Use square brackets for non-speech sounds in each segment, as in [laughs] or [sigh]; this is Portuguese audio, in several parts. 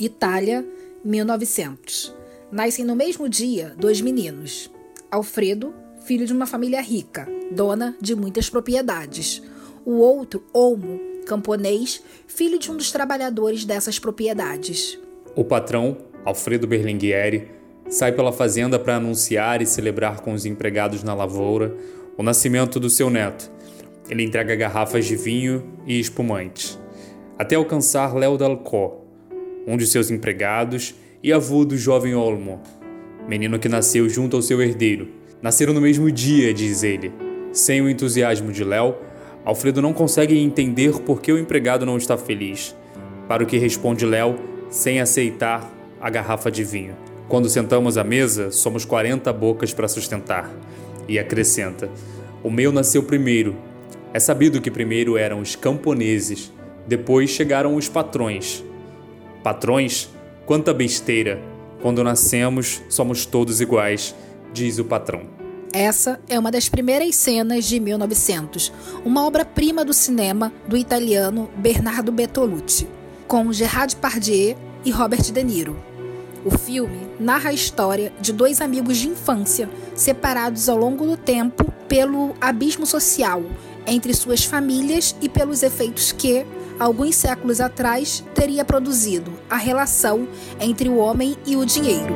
Itália, 1900. Nascem no mesmo dia dois meninos. Alfredo, filho de uma família rica, dona de muitas propriedades. O outro, Olmo, camponês, filho de um dos trabalhadores dessas propriedades. O patrão, Alfredo Berlinghieri, sai pela fazenda para anunciar e celebrar com os empregados na lavoura o nascimento do seu neto. Ele entrega garrafas de vinho e espumantes, até alcançar Léo Dalcó, um de seus empregados e avô do jovem Olmo, menino que nasceu junto ao seu herdeiro. Nasceram no mesmo dia, diz ele. Sem o entusiasmo de Léo, Alfredo não consegue entender por que o empregado não está feliz. Para o que responde Léo, sem aceitar a garrafa de vinho. Quando sentamos à mesa, somos 40 bocas para sustentar. E acrescenta: O meu nasceu primeiro. É sabido que primeiro eram os camponeses, depois chegaram os patrões. Patrões? Quanta besteira! Quando nascemos, somos todos iguais, diz o patrão. Essa é uma das primeiras cenas de 1900, uma obra-prima do cinema do italiano Bernardo Bertolucci, com Gerard Depardieu e Robert De Niro. O filme narra a história de dois amigos de infância separados ao longo do tempo pelo abismo social entre suas famílias e pelos efeitos que, alguns séculos atrás, teria produzido a relação entre o homem e o dinheiro.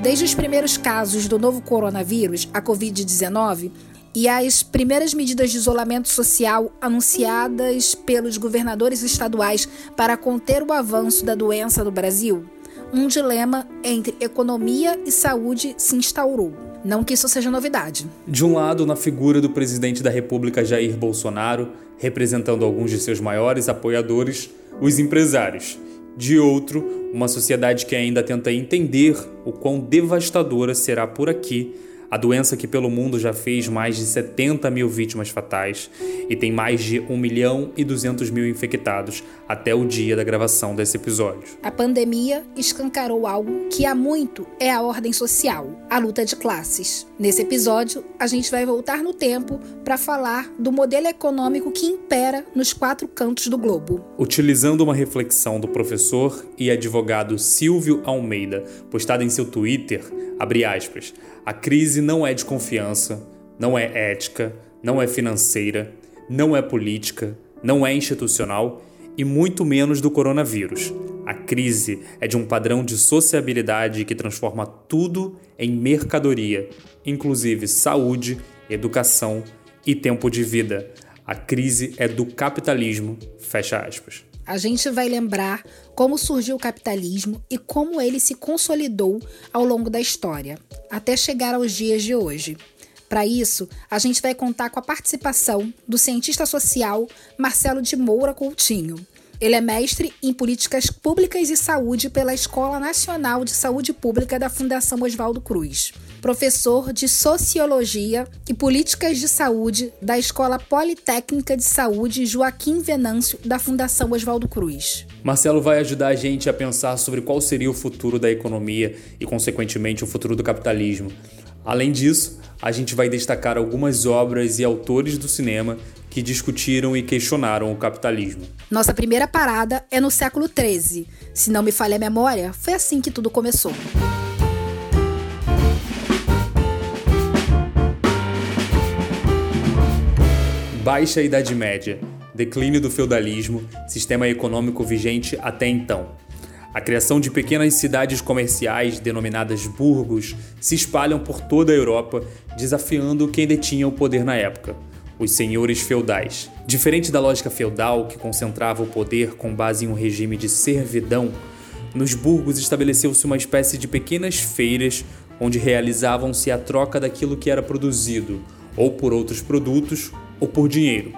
Desde os primeiros casos do novo coronavírus, a Covid-19, e as primeiras medidas de isolamento social anunciadas pelos governadores estaduais para conter o avanço da doença no Brasil, um dilema entre economia e saúde se instaurou. Não que isso seja novidade. De um lado, na figura do presidente da República Jair Bolsonaro, representando alguns de seus maiores apoiadores, os empresários. De outro, uma sociedade que ainda tenta entender o quão devastadora será por aqui a doença que pelo mundo já fez mais de 70 mil vítimas fatais e tem mais de 1 milhão e 200 mil infectados até o dia da gravação desse episódio. A pandemia escancarou algo que há muito é a ordem social, a luta de classes. Nesse episódio, a gente vai voltar no tempo para falar do modelo econômico que impera nos quatro cantos do globo. Utilizando uma reflexão do professor e advogado Silvio Almeida, postada em seu Twitter, abre aspas, a crise não é de confiança, não é ética, não é financeira, não é política, não é institucional e muito menos do coronavírus. A crise é de um padrão de sociabilidade que transforma tudo em mercadoria, inclusive saúde, educação e tempo de vida. A crise é do capitalismo, fecha aspas. A gente vai lembrar como surgiu o capitalismo e como ele se consolidou ao longo da história, até chegar aos dias de hoje. Para isso, a gente vai contar com a participação do cientista social Marcelo de Moura Coutinho. Ele é mestre em políticas públicas e saúde pela Escola Nacional de Saúde Pública da Fundação Oswaldo Cruz professor de Sociologia e Políticas de Saúde da Escola Politécnica de Saúde Joaquim Venâncio, da Fundação Oswaldo Cruz. Marcelo vai ajudar a gente a pensar sobre qual seria o futuro da economia e, consequentemente, o futuro do capitalismo. Além disso, a gente vai destacar algumas obras e autores do cinema que discutiram e questionaram o capitalismo. Nossa primeira parada é no século XIII. Se não me falha a memória, foi assim que tudo começou. Baixa Idade Média, declínio do feudalismo, sistema econômico vigente até então. A criação de pequenas cidades comerciais, denominadas burgos, se espalham por toda a Europa, desafiando quem detinha o poder na época, os senhores feudais. Diferente da lógica feudal, que concentrava o poder com base em um regime de servidão, nos burgos estabeleceu-se uma espécie de pequenas feiras onde realizavam-se a troca daquilo que era produzido, ou por outros produtos, ou por dinheiro.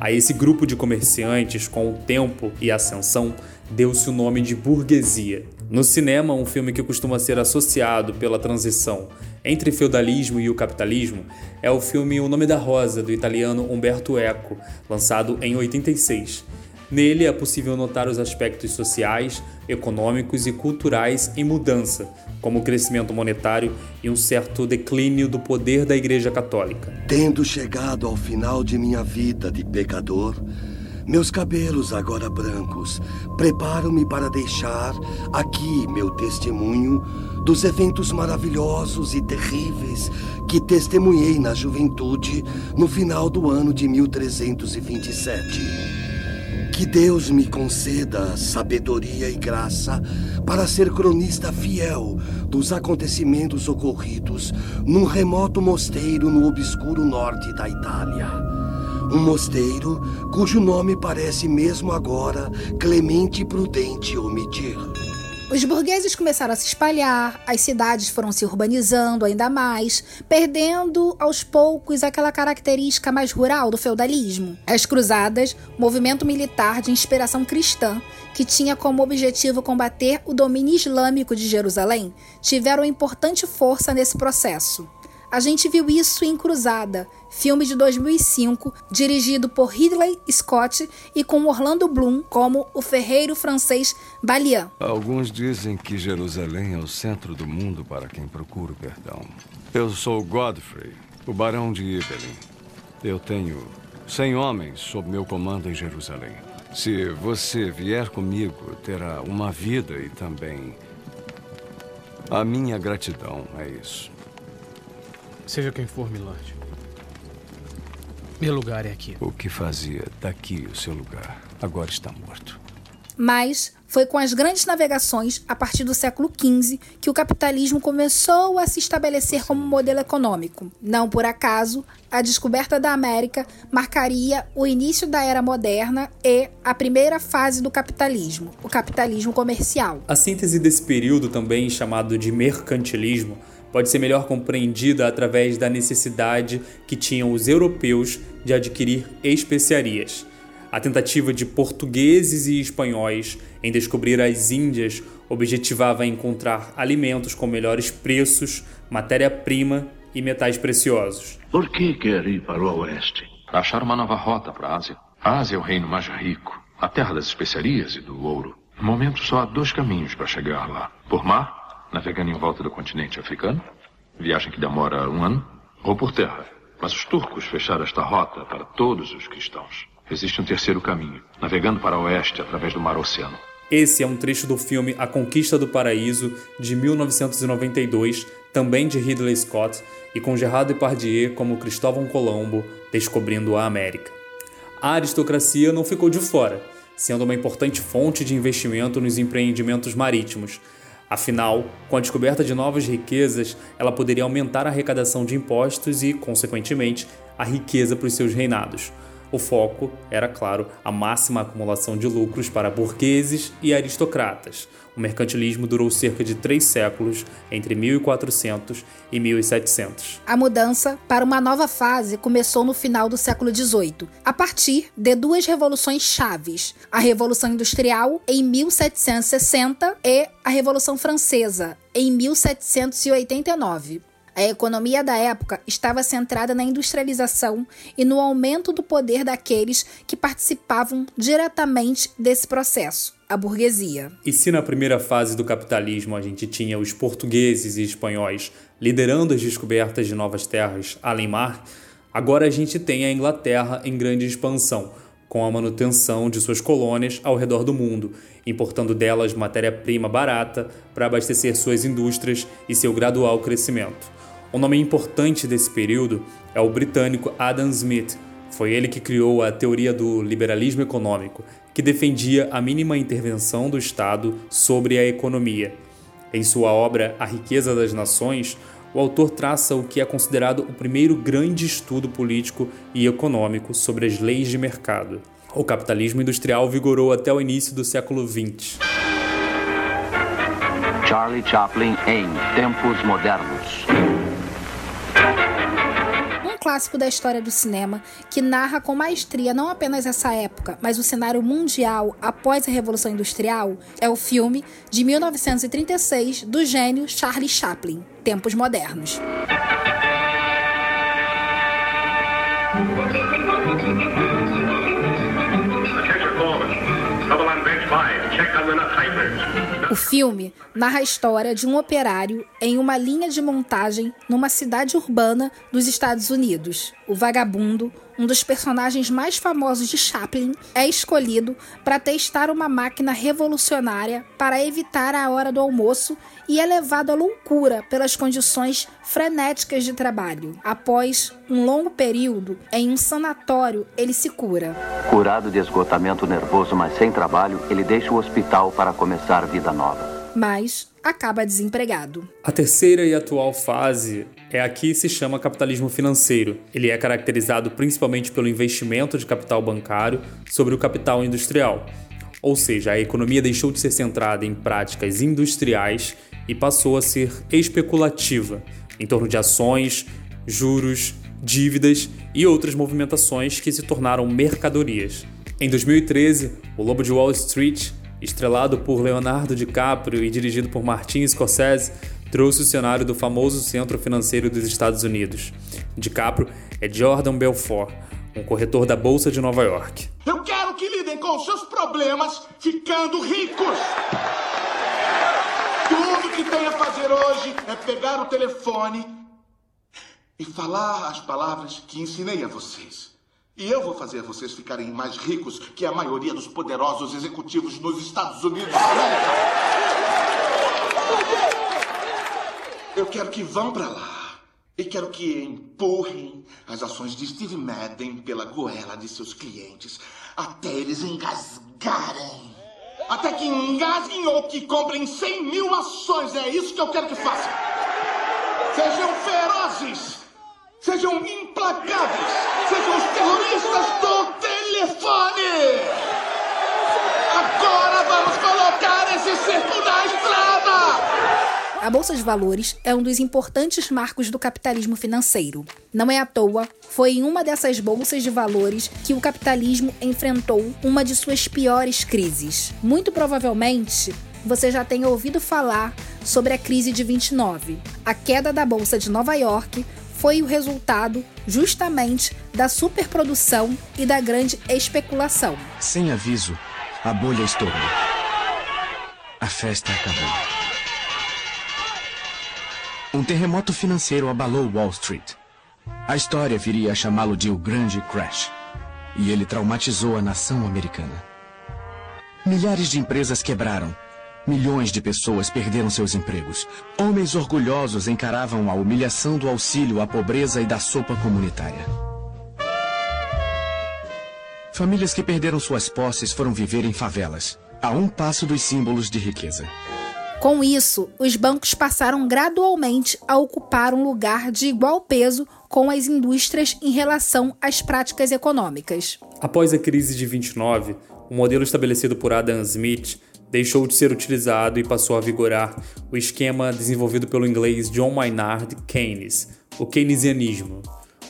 A esse grupo de comerciantes, com o tempo e a ascensão, deu-se o nome de burguesia. No cinema, um filme que costuma ser associado pela transição entre feudalismo e o capitalismo é o filme O Nome da Rosa, do italiano Umberto Eco, lançado em 86. Nele é possível notar os aspectos sociais, econômicos e culturais em mudança, como o crescimento monetário e um certo declínio do poder da Igreja Católica. Tendo chegado ao final de minha vida de pecador, meus cabelos agora brancos preparo-me para deixar aqui meu testemunho dos eventos maravilhosos e terríveis que testemunhei na juventude no final do ano de 1327. Que Deus me conceda sabedoria e graça para ser cronista fiel dos acontecimentos ocorridos num remoto mosteiro no obscuro norte da Itália um mosteiro cujo nome parece mesmo agora Clemente Prudente omitir. Os burgueses começaram a se espalhar, as cidades foram se urbanizando ainda mais, perdendo aos poucos aquela característica mais rural do feudalismo. As cruzadas, movimento militar de inspiração cristã, que tinha como objetivo combater o domínio islâmico de Jerusalém, tiveram importante força nesse processo. A gente viu isso em Cruzada, filme de 2005, dirigido por Ridley Scott e com Orlando Bloom como o ferreiro francês Balian. Alguns dizem que Jerusalém é o centro do mundo para quem procura o perdão. Eu sou Godfrey, o barão de Ibelin. Eu tenho 100 homens sob meu comando em Jerusalém. Se você vier comigo, terá uma vida e também a minha gratidão, é isso. Seja quem for, Milord. Meu lugar é aqui. O que fazia daqui o seu lugar agora está morto. Mas foi com as grandes navegações, a partir do século XV, que o capitalismo começou a se estabelecer como modelo econômico. Não por acaso, a descoberta da América marcaria o início da era moderna e a primeira fase do capitalismo, o capitalismo comercial. A síntese desse período, também chamado de mercantilismo, pode ser melhor compreendida através da necessidade que tinham os europeus de adquirir especiarias. A tentativa de portugueses e espanhóis em descobrir as Índias objetivava encontrar alimentos com melhores preços, matéria-prima e metais preciosos. Por que quer ir para o oeste? Para achar uma nova rota para a Ásia. A Ásia é o reino mais rico, a terra das especiarias e do ouro. No momento, só há dois caminhos para chegar lá: por mar navegando em volta do continente africano, viagem que demora um ano, ou por terra. Mas os turcos fecharam esta rota para todos os cristãos. Existe um terceiro caminho, navegando para o oeste através do Mar Oceano. Esse é um trecho do filme A Conquista do Paraíso, de 1992, também de Ridley Scott, e com Gerard Depardieu como Cristóvão Colombo descobrindo a América. A aristocracia não ficou de fora, sendo uma importante fonte de investimento nos empreendimentos marítimos, Afinal, com a descoberta de novas riquezas, ela poderia aumentar a arrecadação de impostos e, consequentemente, a riqueza para os seus reinados. O foco era, claro, a máxima acumulação de lucros para burgueses e aristocratas. O mercantilismo durou cerca de três séculos, entre 1400 e 1700. A mudança para uma nova fase começou no final do século XVIII, a partir de duas revoluções chaves: a Revolução Industrial em 1760 e a Revolução Francesa em 1789. A economia da época estava centrada na industrialização e no aumento do poder daqueles que participavam diretamente desse processo, a burguesia. E se na primeira fase do capitalismo a gente tinha os portugueses e espanhóis liderando as descobertas de novas terras além mar, agora a gente tem a Inglaterra em grande expansão, com a manutenção de suas colônias ao redor do mundo, importando delas matéria-prima barata para abastecer suas indústrias e seu gradual crescimento. Um nome importante desse período é o britânico Adam Smith. Foi ele que criou a teoria do liberalismo econômico, que defendia a mínima intervenção do Estado sobre a economia. Em sua obra A Riqueza das Nações, o autor traça o que é considerado o primeiro grande estudo político e econômico sobre as leis de mercado. O capitalismo industrial vigorou até o início do século XX. Charlie Chaplin em Tempos Modernos clássico da história do cinema que narra com maestria não apenas essa época, mas o cenário mundial após a Revolução Industrial é o filme de 1936 do gênio Charlie Chaplin, Tempos Modernos. O filme narra a história de um operário em uma linha de montagem numa cidade urbana dos Estados Unidos. O vagabundo, um dos personagens mais famosos de Chaplin, é escolhido para testar uma máquina revolucionária para evitar a hora do almoço e é levado à loucura pelas condições frenéticas de trabalho. Após um longo período em um sanatório, ele se cura. Curado de esgotamento nervoso, mas sem trabalho, ele deixa o hospital para começar vida nova. Mas acaba desempregado. A terceira e atual fase é a que se chama capitalismo financeiro. Ele é caracterizado principalmente pelo investimento de capital bancário sobre o capital industrial. Ou seja, a economia deixou de ser centrada em práticas industriais e passou a ser especulativa, em torno de ações, juros, dívidas e outras movimentações que se tornaram mercadorias. Em 2013, O Lobo de Wall Street, estrelado por Leonardo DiCaprio e dirigido por Martin Scorsese, trouxe o cenário do famoso centro financeiro dos Estados Unidos. DiCaprio é Jordan Belfort, um corretor da Bolsa de Nova York. Eu quero que lidem com seus problemas ficando ricos. Tudo que tem a fazer hoje é pegar o telefone e falar as palavras que ensinei a vocês. E eu vou fazer vocês ficarem mais ricos que a maioria dos poderosos executivos nos Estados Unidos. Eu quero que vão para lá. E quero que empurrem as ações de Steve Madden pela goela de seus clientes até eles engasgarem. Até que engasguem ou que comprem 100 mil ações. É isso que eu quero que façam. Sejam ferozes. Sejam implacáveis. Sejam os terroristas do telefone. Agora vamos colocar esse circo na estrada. A Bolsa de Valores é um dos importantes marcos do capitalismo financeiro. Não é à toa, foi em uma dessas bolsas de valores que o capitalismo enfrentou uma de suas piores crises. Muito provavelmente, você já tenha ouvido falar sobre a crise de 29. A queda da Bolsa de Nova York foi o resultado justamente da superprodução e da grande especulação. Sem aviso, a bolha estourou. A festa acabou. Um terremoto financeiro abalou Wall Street. A história viria a chamá-lo de o Grande Crash. E ele traumatizou a nação americana. Milhares de empresas quebraram. Milhões de pessoas perderam seus empregos. Homens orgulhosos encaravam a humilhação do auxílio à pobreza e da sopa comunitária. Famílias que perderam suas posses foram viver em favelas, a um passo dos símbolos de riqueza. Com isso, os bancos passaram gradualmente a ocupar um lugar de igual peso com as indústrias em relação às práticas econômicas. Após a crise de 29, o modelo estabelecido por Adam Smith deixou de ser utilizado e passou a vigorar o esquema desenvolvido pelo inglês John Maynard Keynes, o keynesianismo.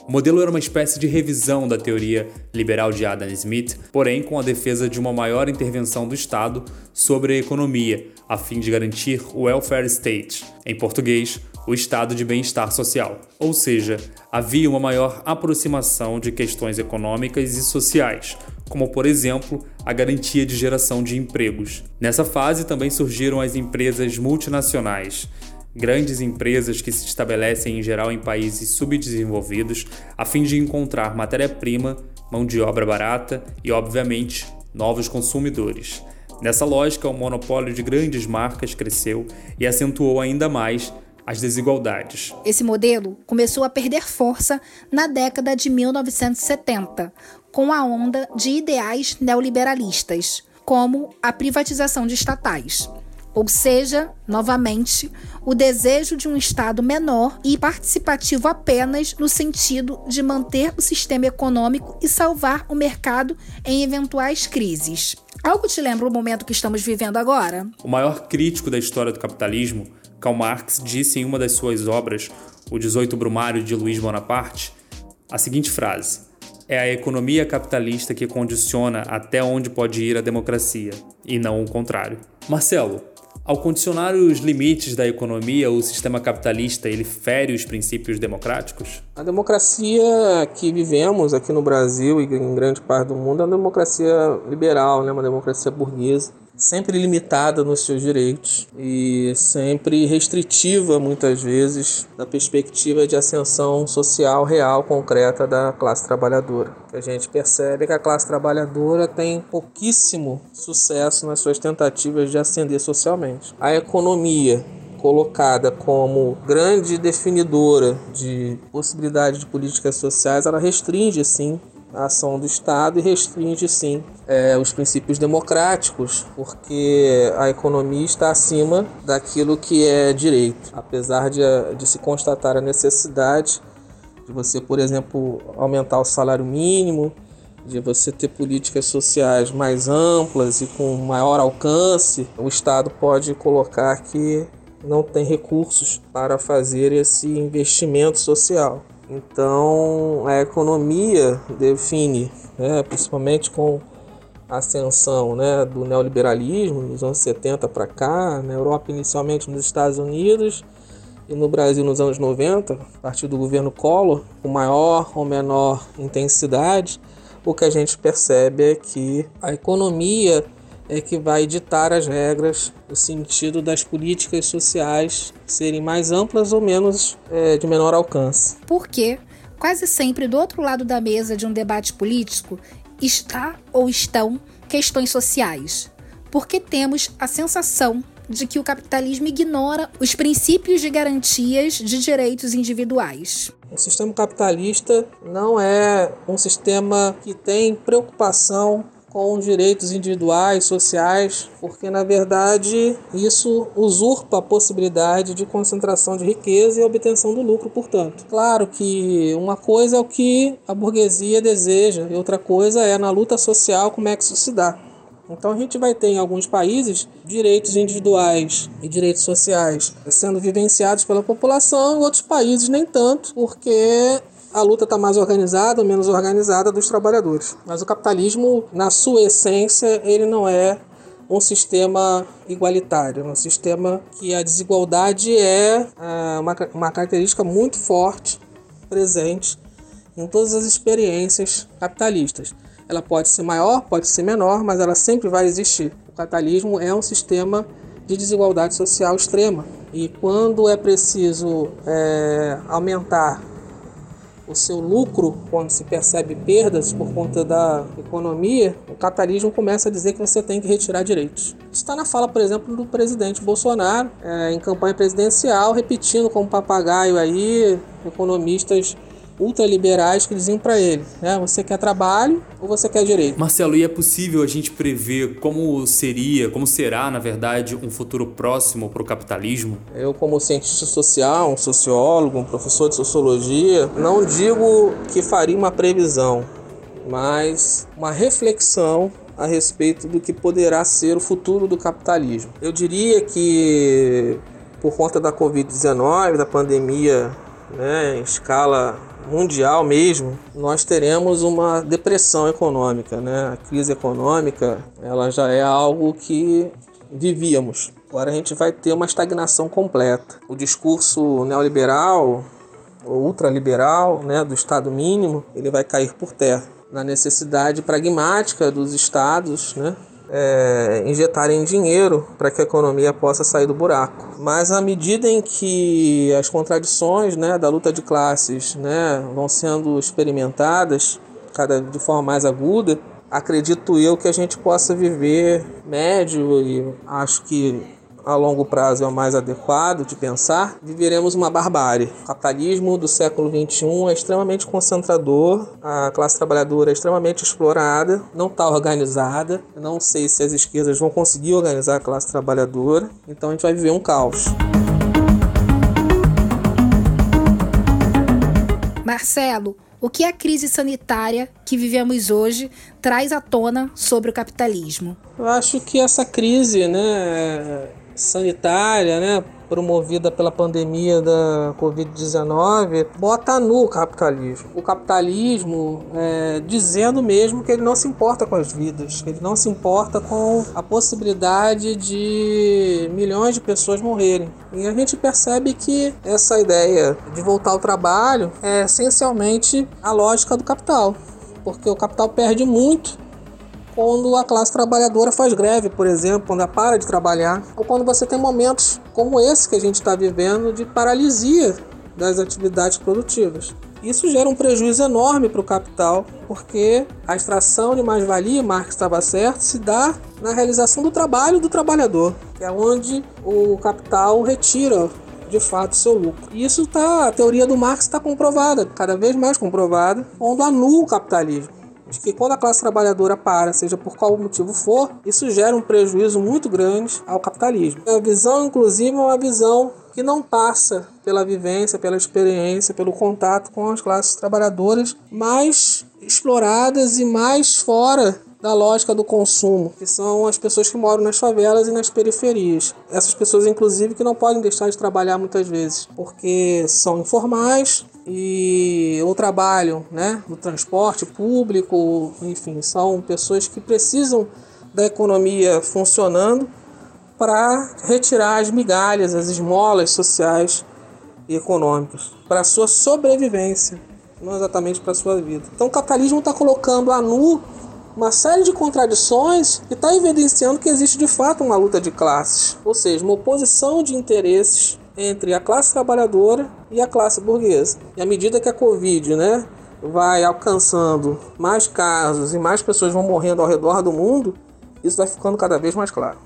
O modelo era uma espécie de revisão da teoria liberal de Adam Smith, porém com a defesa de uma maior intervenção do Estado sobre a economia, a fim de garantir o welfare state, em português, o estado de bem-estar social. Ou seja, havia uma maior aproximação de questões econômicas e sociais, como por exemplo a garantia de geração de empregos. Nessa fase também surgiram as empresas multinacionais, grandes empresas que se estabelecem em geral em países subdesenvolvidos a fim de encontrar matéria-prima, mão de obra barata e, obviamente, novos consumidores. Nessa lógica, o monopólio de grandes marcas cresceu e acentuou ainda mais as desigualdades. Esse modelo começou a perder força na década de 1970, com a onda de ideais neoliberalistas, como a privatização de estatais. Ou seja, novamente, o desejo de um Estado menor e participativo apenas no sentido de manter o sistema econômico e salvar o mercado em eventuais crises. Algo te lembra o momento que estamos vivendo agora? O maior crítico da história do capitalismo, Karl Marx, disse em uma das suas obras, O 18 Brumário de Luiz Bonaparte, a seguinte frase: É a economia capitalista que condiciona até onde pode ir a democracia, e não o contrário. Marcelo, ao condicionar os limites da economia, o sistema capitalista ele fere os princípios democráticos? A democracia que vivemos aqui no Brasil e em grande parte do mundo é uma democracia liberal, né? uma democracia burguesa. Sempre limitada nos seus direitos e sempre restritiva, muitas vezes, da perspectiva de ascensão social real, concreta da classe trabalhadora. A gente percebe que a classe trabalhadora tem pouquíssimo sucesso nas suas tentativas de ascender socialmente. A economia colocada como grande definidora de possibilidade de políticas sociais, ela restringe sim a ação do Estado e restringe sim é, os princípios democráticos, porque a economia está acima daquilo que é direito. Apesar de, de se constatar a necessidade de você, por exemplo, aumentar o salário mínimo, de você ter políticas sociais mais amplas e com maior alcance, o Estado pode colocar que não tem recursos para fazer esse investimento social. Então, a economia define, né, principalmente com a ascensão né, do neoliberalismo nos anos 70 para cá, na Europa inicialmente nos Estados Unidos e no Brasil nos anos 90, a partir do governo Collor, com maior ou menor intensidade, o que a gente percebe é que a economia é que vai ditar as regras no sentido das políticas sociais serem mais amplas ou menos é, de menor alcance. Porque quase sempre do outro lado da mesa de um debate político está ou estão questões sociais. Porque temos a sensação de que o capitalismo ignora os princípios de garantias de direitos individuais. O sistema capitalista não é um sistema que tem preocupação com direitos individuais, sociais, porque na verdade isso usurpa a possibilidade de concentração de riqueza e obtenção do lucro, portanto. Claro que uma coisa é o que a burguesia deseja e outra coisa é na luta social como é que isso se dá. Então a gente vai ter em alguns países direitos individuais e direitos sociais sendo vivenciados pela população, em outros países nem tanto, porque a luta está mais organizada ou menos organizada dos trabalhadores. Mas o capitalismo, na sua essência, ele não é um sistema igualitário, um sistema que a desigualdade é, é uma, característica muito forte, presente em todas as experiências capitalistas. Ela pode ser maior, pode ser menor, mas ela sempre vai existir. O capitalismo é um sistema de desigualdade social extrema. E quando é preciso é, aumentar o seu lucro, quando se percebe perdas por conta da economia, o capitalismo começa a dizer que você tem que retirar direitos. Isso está na fala, por exemplo, do presidente Bolsonaro, é, em campanha presidencial, repetindo como papagaio aí, economistas ultraliberais que diziam para ele, né? Você quer trabalho ou você quer direito? Marcelo, e é possível a gente prever como seria, como será, na verdade, um futuro próximo para o capitalismo? Eu, como cientista social, um sociólogo, um professor de sociologia, não digo que faria uma previsão, mas uma reflexão a respeito do que poderá ser o futuro do capitalismo. Eu diria que por conta da Covid-19, da pandemia né, em escala mundial mesmo, nós teremos uma depressão econômica, né? A crise econômica, ela já é algo que vivíamos. Agora a gente vai ter uma estagnação completa. O discurso neoliberal ou ultraliberal, né, do Estado mínimo, ele vai cair por terra. Na necessidade pragmática dos estados, né, é, injetarem dinheiro para que a economia possa sair do buraco. Mas à medida em que as contradições né, da luta de classes né, vão sendo experimentadas cada de forma mais aguda, acredito eu que a gente possa viver médio e acho que a longo prazo é o mais adequado de pensar, viveremos uma barbárie. O capitalismo do século XXI é extremamente concentrador, a classe trabalhadora é extremamente explorada, não está organizada. não sei se as esquerdas vão conseguir organizar a classe trabalhadora, então a gente vai viver um caos. Marcelo, o que a crise sanitária que vivemos hoje traz à tona sobre o capitalismo? Eu acho que essa crise, né, sanitária, né, promovida pela pandemia da Covid-19, bota nu o capitalismo. O capitalismo é, dizendo mesmo que ele não se importa com as vidas, que ele não se importa com a possibilidade de milhões de pessoas morrerem. E a gente percebe que essa ideia de voltar ao trabalho é essencialmente a lógica do capital, porque o capital perde muito quando a classe trabalhadora faz greve, por exemplo, quando ela para de trabalhar, ou quando você tem momentos como esse que a gente está vivendo de paralisia das atividades produtivas. Isso gera um prejuízo enorme para o capital, porque a extração de mais-valia, Marx estava certo, se dá na realização do trabalho do trabalhador, que é onde o capital retira de fato seu lucro. E isso tá, a teoria do Marx está comprovada, cada vez mais comprovada, onde anula o capitalismo de que quando a classe trabalhadora para, seja por qual motivo for, isso gera um prejuízo muito grande ao capitalismo. A visão, inclusive, é uma visão que não passa pela vivência, pela experiência, pelo contato com as classes trabalhadoras mais exploradas e mais fora da lógica do consumo, que são as pessoas que moram nas favelas e nas periferias. Essas pessoas, inclusive, que não podem deixar de trabalhar muitas vezes, porque são informais e ou trabalham né, no transporte público, enfim, são pessoas que precisam da economia funcionando para retirar as migalhas, as esmolas sociais e econômicas, para sua sobrevivência, não exatamente para sua vida. Então o capitalismo está colocando a nu uma série de contradições e está evidenciando que existe de fato uma luta de classes, ou seja, uma oposição de interesses entre a classe trabalhadora e a classe burguesa. E à medida que a Covid, né, vai alcançando mais casos e mais pessoas vão morrendo ao redor do mundo, isso vai ficando cada vez mais claro.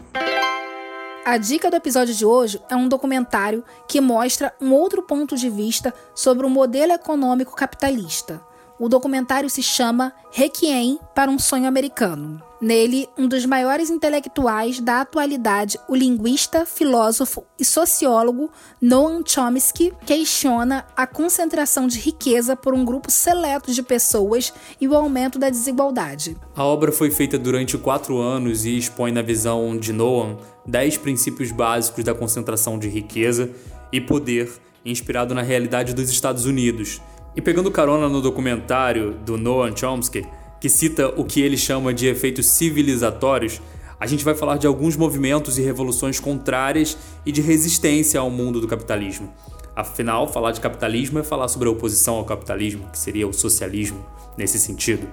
A dica do episódio de hoje é um documentário que mostra um outro ponto de vista sobre o modelo econômico capitalista. O documentário se chama Requiem para um Sonho Americano. Nele, um dos maiores intelectuais da atualidade, o linguista, filósofo e sociólogo Noam Chomsky, questiona a concentração de riqueza por um grupo seleto de pessoas e o aumento da desigualdade. A obra foi feita durante quatro anos e expõe na visão de Noam dez princípios básicos da concentração de riqueza e poder inspirado na realidade dos Estados Unidos e pegando carona no documentário do Noam Chomsky, que cita o que ele chama de efeitos civilizatórios, a gente vai falar de alguns movimentos e revoluções contrárias e de resistência ao mundo do capitalismo. Afinal, falar de capitalismo é falar sobre a oposição ao capitalismo, que seria o socialismo nesse sentido.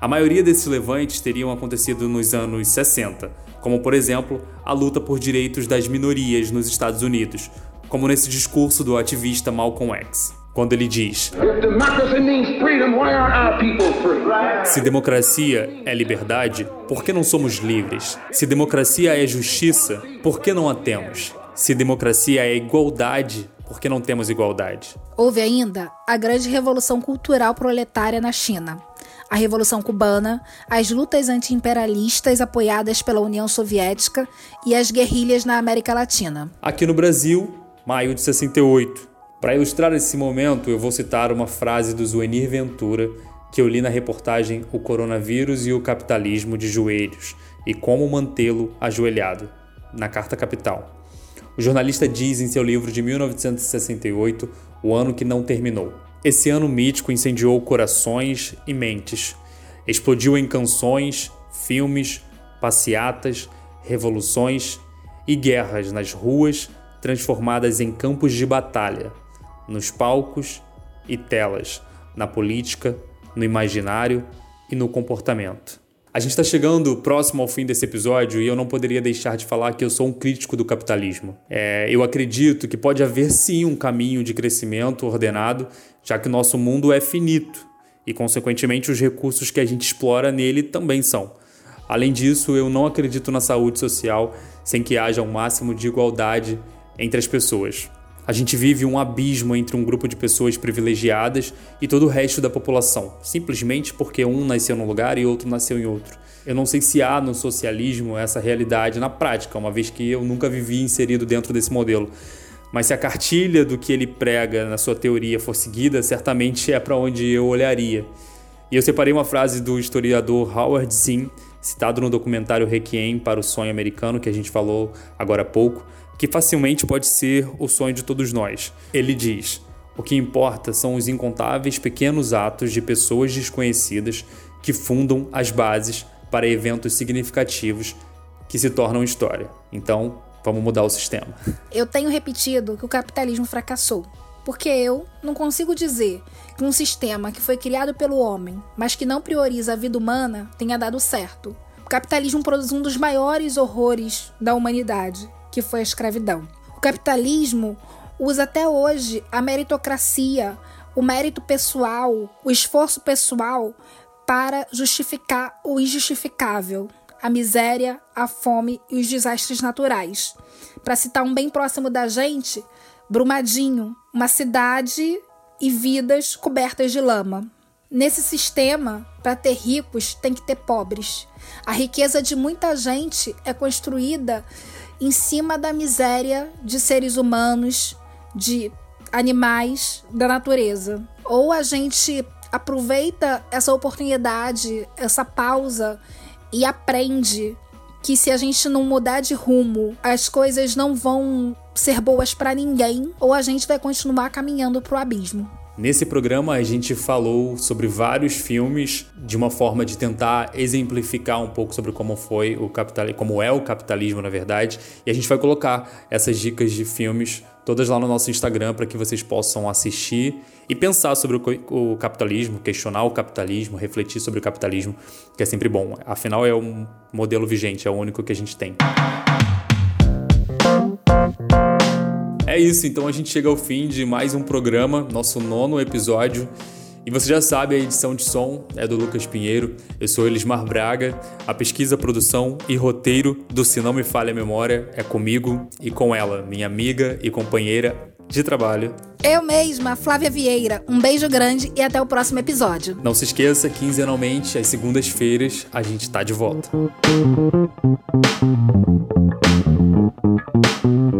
A maioria desses levantes teriam acontecido nos anos 60, como por exemplo a luta por direitos das minorias nos Estados Unidos, como nesse discurso do ativista Malcolm X quando ele diz: Se democracia é liberdade, por que não somos livres? Se democracia é justiça, por que não a temos? Se democracia é igualdade, por que não temos igualdade? Houve ainda a grande revolução cultural proletária na China. A Revolução Cubana, as lutas anti-imperialistas apoiadas pela União Soviética e as guerrilhas na América Latina. Aqui no Brasil, maio de 68, para ilustrar esse momento, eu vou citar uma frase do Zuenir Ventura que eu li na reportagem O Coronavírus e o Capitalismo de Joelhos e Como Mantê-lo Ajoelhado, na Carta Capital. O jornalista diz em seu livro de 1968, O Ano que Não Terminou. Esse ano mítico incendiou corações e mentes. Explodiu em canções, filmes, passeatas, revoluções e guerras nas ruas transformadas em campos de batalha, nos palcos e telas, na política, no imaginário e no comportamento. A gente está chegando próximo ao fim desse episódio e eu não poderia deixar de falar que eu sou um crítico do capitalismo. É, eu acredito que pode haver sim um caminho de crescimento ordenado, já que o nosso mundo é finito e, consequentemente, os recursos que a gente explora nele também são. Além disso, eu não acredito na saúde social sem que haja um máximo de igualdade entre as pessoas. A gente vive um abismo entre um grupo de pessoas privilegiadas e todo o resto da população, simplesmente porque um nasceu num lugar e outro nasceu em outro. Eu não sei se há no socialismo essa realidade na prática, uma vez que eu nunca vivi inserido dentro desse modelo. Mas se a cartilha do que ele prega na sua teoria for seguida, certamente é para onde eu olharia. E eu separei uma frase do historiador Howard Zinn, citado no documentário Requiem para o Sonho Americano, que a gente falou agora há pouco, que facilmente pode ser o sonho de todos nós. Ele diz: O que importa são os incontáveis pequenos atos de pessoas desconhecidas que fundam as bases para eventos significativos que se tornam história. Então, vamos mudar o sistema. [laughs] Eu tenho repetido que o capitalismo fracassou. porque eu não consigo dizer que um sistema que foi criado pelo homem, mas que não prioriza a vida humana, tenha dado certo. O capitalismo produz um dos maiores horrores da humanidade, que foi a escravidão. O capitalismo usa até hoje a meritocracia, o mérito pessoal, o esforço pessoal para justificar o injustificável, a miséria, a fome e os desastres naturais. Para citar um bem próximo da gente, Brumadinho, uma cidade e vidas cobertas de lama. Nesse sistema, para ter ricos, tem que ter pobres. A riqueza de muita gente é construída em cima da miséria de seres humanos, de animais, da natureza. Ou a gente aproveita essa oportunidade, essa pausa e aprende que se a gente não mudar de rumo, as coisas não vão ser boas para ninguém ou a gente vai continuar caminhando pro abismo. Nesse programa a gente falou sobre vários filmes de uma forma de tentar exemplificar um pouco sobre como foi o capitalismo, como é o capitalismo na verdade, e a gente vai colocar essas dicas de filmes todas lá no nosso Instagram para que vocês possam assistir e pensar sobre o, capitalismo, questionar o capitalismo, refletir sobre o capitalismo, que é sempre bom. Afinal é um modelo vigente, é o único que a gente tem. É isso, então a gente chega ao fim de mais um programa, nosso nono episódio. E você já sabe, a edição de som é do Lucas Pinheiro, eu sou Elismar Braga, a pesquisa, produção e roteiro do Se Não Me Falha a Memória é comigo e com ela, minha amiga e companheira de trabalho. Eu mesma, Flávia Vieira. Um beijo grande e até o próximo episódio. Não se esqueça, quinzenalmente, às segundas-feiras, a gente está de volta.